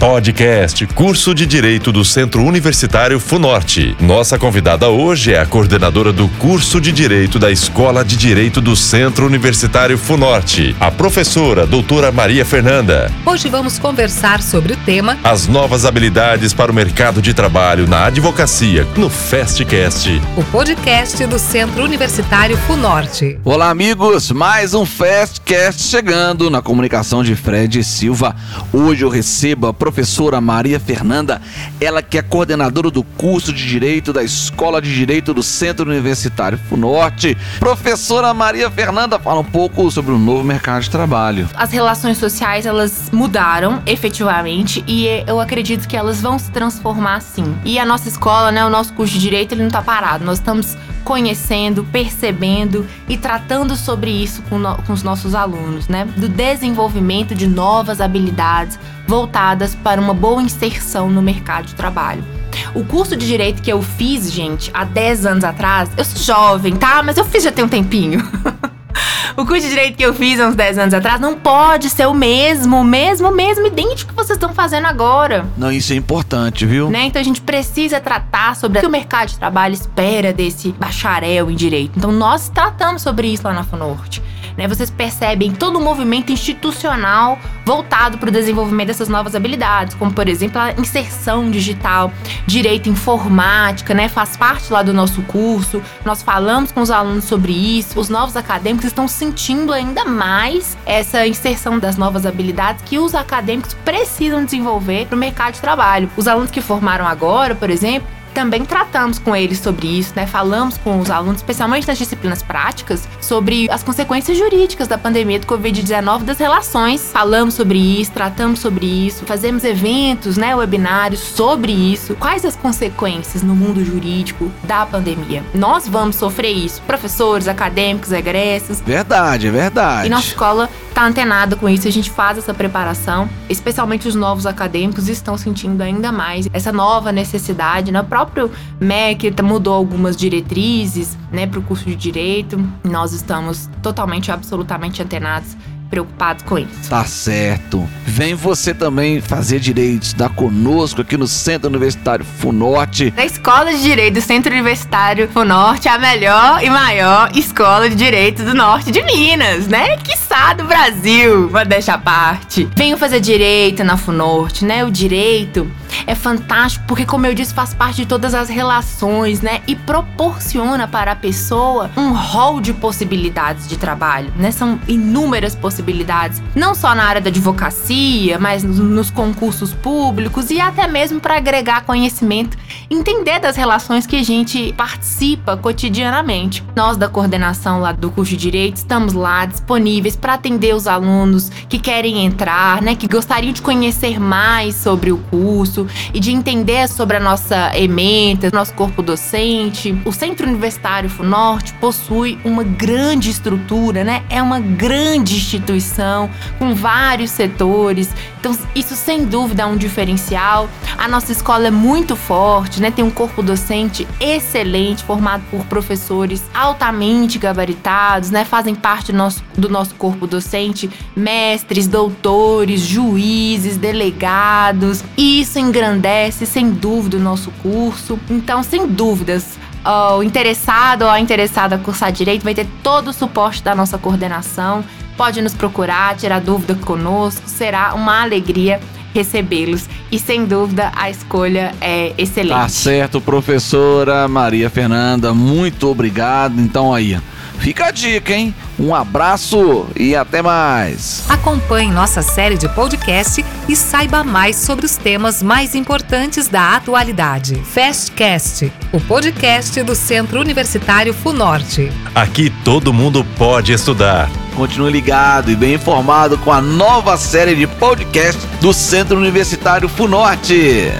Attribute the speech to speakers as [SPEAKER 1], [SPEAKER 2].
[SPEAKER 1] Podcast, curso de Direito do Centro Universitário Funorte. Nossa convidada hoje é a coordenadora do curso de Direito da Escola de Direito do Centro Universitário Funorte, a professora doutora Maria Fernanda.
[SPEAKER 2] Hoje vamos conversar sobre o tema
[SPEAKER 1] As novas habilidades para o mercado de trabalho na advocacia, no Festcast.
[SPEAKER 2] O podcast do Centro Universitário Funorte.
[SPEAKER 3] Olá, amigos! Mais um Festcast chegando na comunicação de Fred Silva. Hoje eu recebo a professora Maria Fernanda, ela que é coordenadora do curso de Direito da Escola de Direito do Centro Universitário Funorte. Professora Maria Fernanda, fala um pouco sobre o novo mercado de trabalho.
[SPEAKER 4] As relações sociais, elas mudaram efetivamente e eu acredito que elas vão se transformar sim. E a nossa escola, né, o nosso curso de Direito, ele não está parado. Nós estamos conhecendo, percebendo e tratando sobre isso com, no, com os nossos alunos, né? Do desenvolvimento de novas habilidades voltadas para uma boa inserção no mercado de trabalho. O curso de direito que eu fiz, gente, há 10 anos atrás, eu sou jovem, tá? Mas eu fiz já tem um tempinho. o curso de direito que eu fiz há uns 10 anos atrás não pode ser o mesmo, o mesmo, mesmo, idêntico que vocês estão fazendo agora.
[SPEAKER 3] Não, isso é importante, viu?
[SPEAKER 4] Né? Então a gente precisa tratar sobre o que o mercado de trabalho espera desse bacharel em direito. Então nós tratamos sobre isso lá na FUNORTE. Né? Vocês percebem todo o movimento institucional voltado para o desenvolvimento dessas novas habilidades, como por exemplo a inserção digital, direito informática, né? Faz parte lá do nosso curso. Nós falamos com os alunos sobre isso. Os novos acadêmicos estão sentindo ainda mais essa inserção das novas habilidades que os acadêmicos precisam desenvolver para o mercado de trabalho. Os alunos que formaram agora, por exemplo, também tratamos com eles sobre isso, né? Falamos com os alunos, especialmente nas disciplinas práticas, sobre as consequências jurídicas da pandemia do Covid-19 das relações. Falamos sobre isso, tratamos sobre isso, fazemos eventos, né, webinários sobre isso. Quais as consequências no mundo jurídico da pandemia? Nós vamos sofrer isso, professores, acadêmicos, egressos.
[SPEAKER 3] Verdade, é verdade.
[SPEAKER 4] E nossa escola tá antenada com isso, a gente faz essa preparação, especialmente os novos acadêmicos estão sentindo ainda mais essa nova necessidade, né? O próprio MEC mudou algumas diretrizes, né, para o curso de direito. Nós estamos totalmente, absolutamente antenados preocupados com isso.
[SPEAKER 3] Tá certo. Vem você também fazer direito, estudar conosco aqui no Centro Universitário Funorte.
[SPEAKER 4] Na Escola de Direito do Centro Universitário Funorte, a melhor e maior escola de direito do norte de Minas, né? Quiçá do Brasil, vou deixar parte. Venho fazer direito na Funorte, né? O direito é fantástico porque, como eu disse, faz parte de todas as relações, né? E proporciona para a pessoa um rol de possibilidades de trabalho, né? São inúmeras possibilidades, não só na área da advocacia, mas nos concursos públicos e até mesmo para agregar conhecimento, entender das relações que a gente participa cotidianamente. Nós da coordenação lá do curso de Direito estamos lá disponíveis para atender os alunos que querem entrar, né? Que gostariam de conhecer mais sobre o curso e de entender sobre a nossa ementa, nosso corpo docente. O Centro Universitário FUNORTE possui uma grande estrutura, né? É uma grande instituição com vários setores. Então, isso sem dúvida é um diferencial. A nossa escola é muito forte, né? Tem um corpo docente excelente, formado por professores altamente gabaritados, né? Fazem parte do nosso, do nosso corpo docente mestres, doutores, juízes, delegados. E isso engrandece, sem dúvida, o nosso curso. Então, sem dúvidas, o interessado ou a interessada a cursar direito vai ter todo o suporte da nossa coordenação. Pode nos procurar, tirar dúvida conosco, será uma alegria recebê-los. E sem dúvida a escolha é excelente.
[SPEAKER 3] Tá certo, professora Maria Fernanda, muito obrigado. Então aí, fica a dica, hein? Um abraço e até mais.
[SPEAKER 2] Acompanhe nossa série de podcast e saiba mais sobre os temas mais importantes da atualidade. Fastcast, o podcast do Centro Universitário Funorte.
[SPEAKER 1] Aqui todo mundo pode estudar.
[SPEAKER 3] Continue ligado e bem informado com a nova série de podcast do Centro Universitário Funorte.